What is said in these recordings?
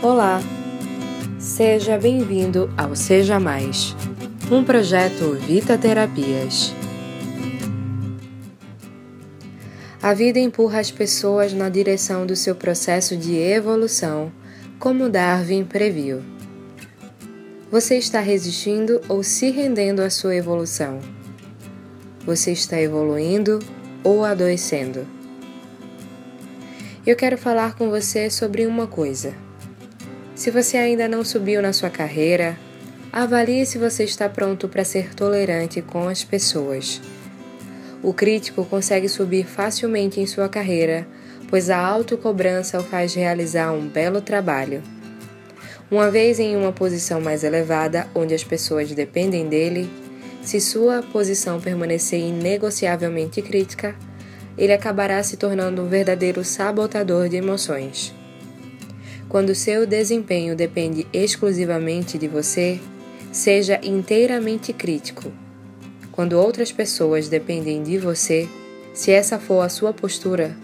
Olá! Seja bem-vindo ao Seja Mais, um projeto Vita Terapias. A vida empurra as pessoas na direção do seu processo de evolução, como Darwin previu. Você está resistindo ou se rendendo à sua evolução? Você está evoluindo ou adoecendo? Eu quero falar com você sobre uma coisa se você ainda não subiu na sua carreira, avalie se você está pronto para ser tolerante com as pessoas. O crítico consegue subir facilmente em sua carreira, pois a autocobrança o faz realizar um belo trabalho. Uma vez em uma posição mais elevada, onde as pessoas dependem dele, se sua posição permanecer inegociavelmente crítica, ele acabará se tornando um verdadeiro sabotador de emoções. Quando seu desempenho depende exclusivamente de você, seja inteiramente crítico. Quando outras pessoas dependem de você, se essa for a sua postura,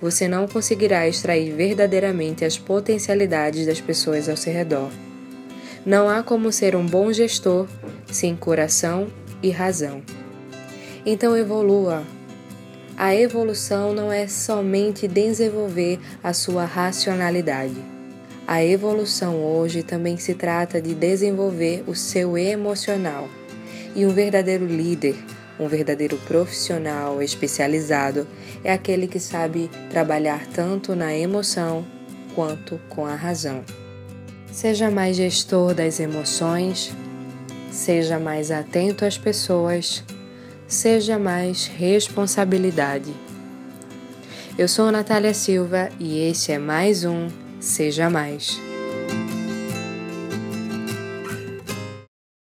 você não conseguirá extrair verdadeiramente as potencialidades das pessoas ao seu redor. Não há como ser um bom gestor sem coração e razão. Então evolua. A evolução não é somente desenvolver a sua racionalidade a evolução hoje também se trata de desenvolver o seu emocional. E um verdadeiro líder, um verdadeiro profissional especializado é aquele que sabe trabalhar tanto na emoção quanto com a razão. Seja mais gestor das emoções, seja mais atento às pessoas, seja mais responsabilidade. Eu sou Natália Silva e esse é mais um Seja Mais.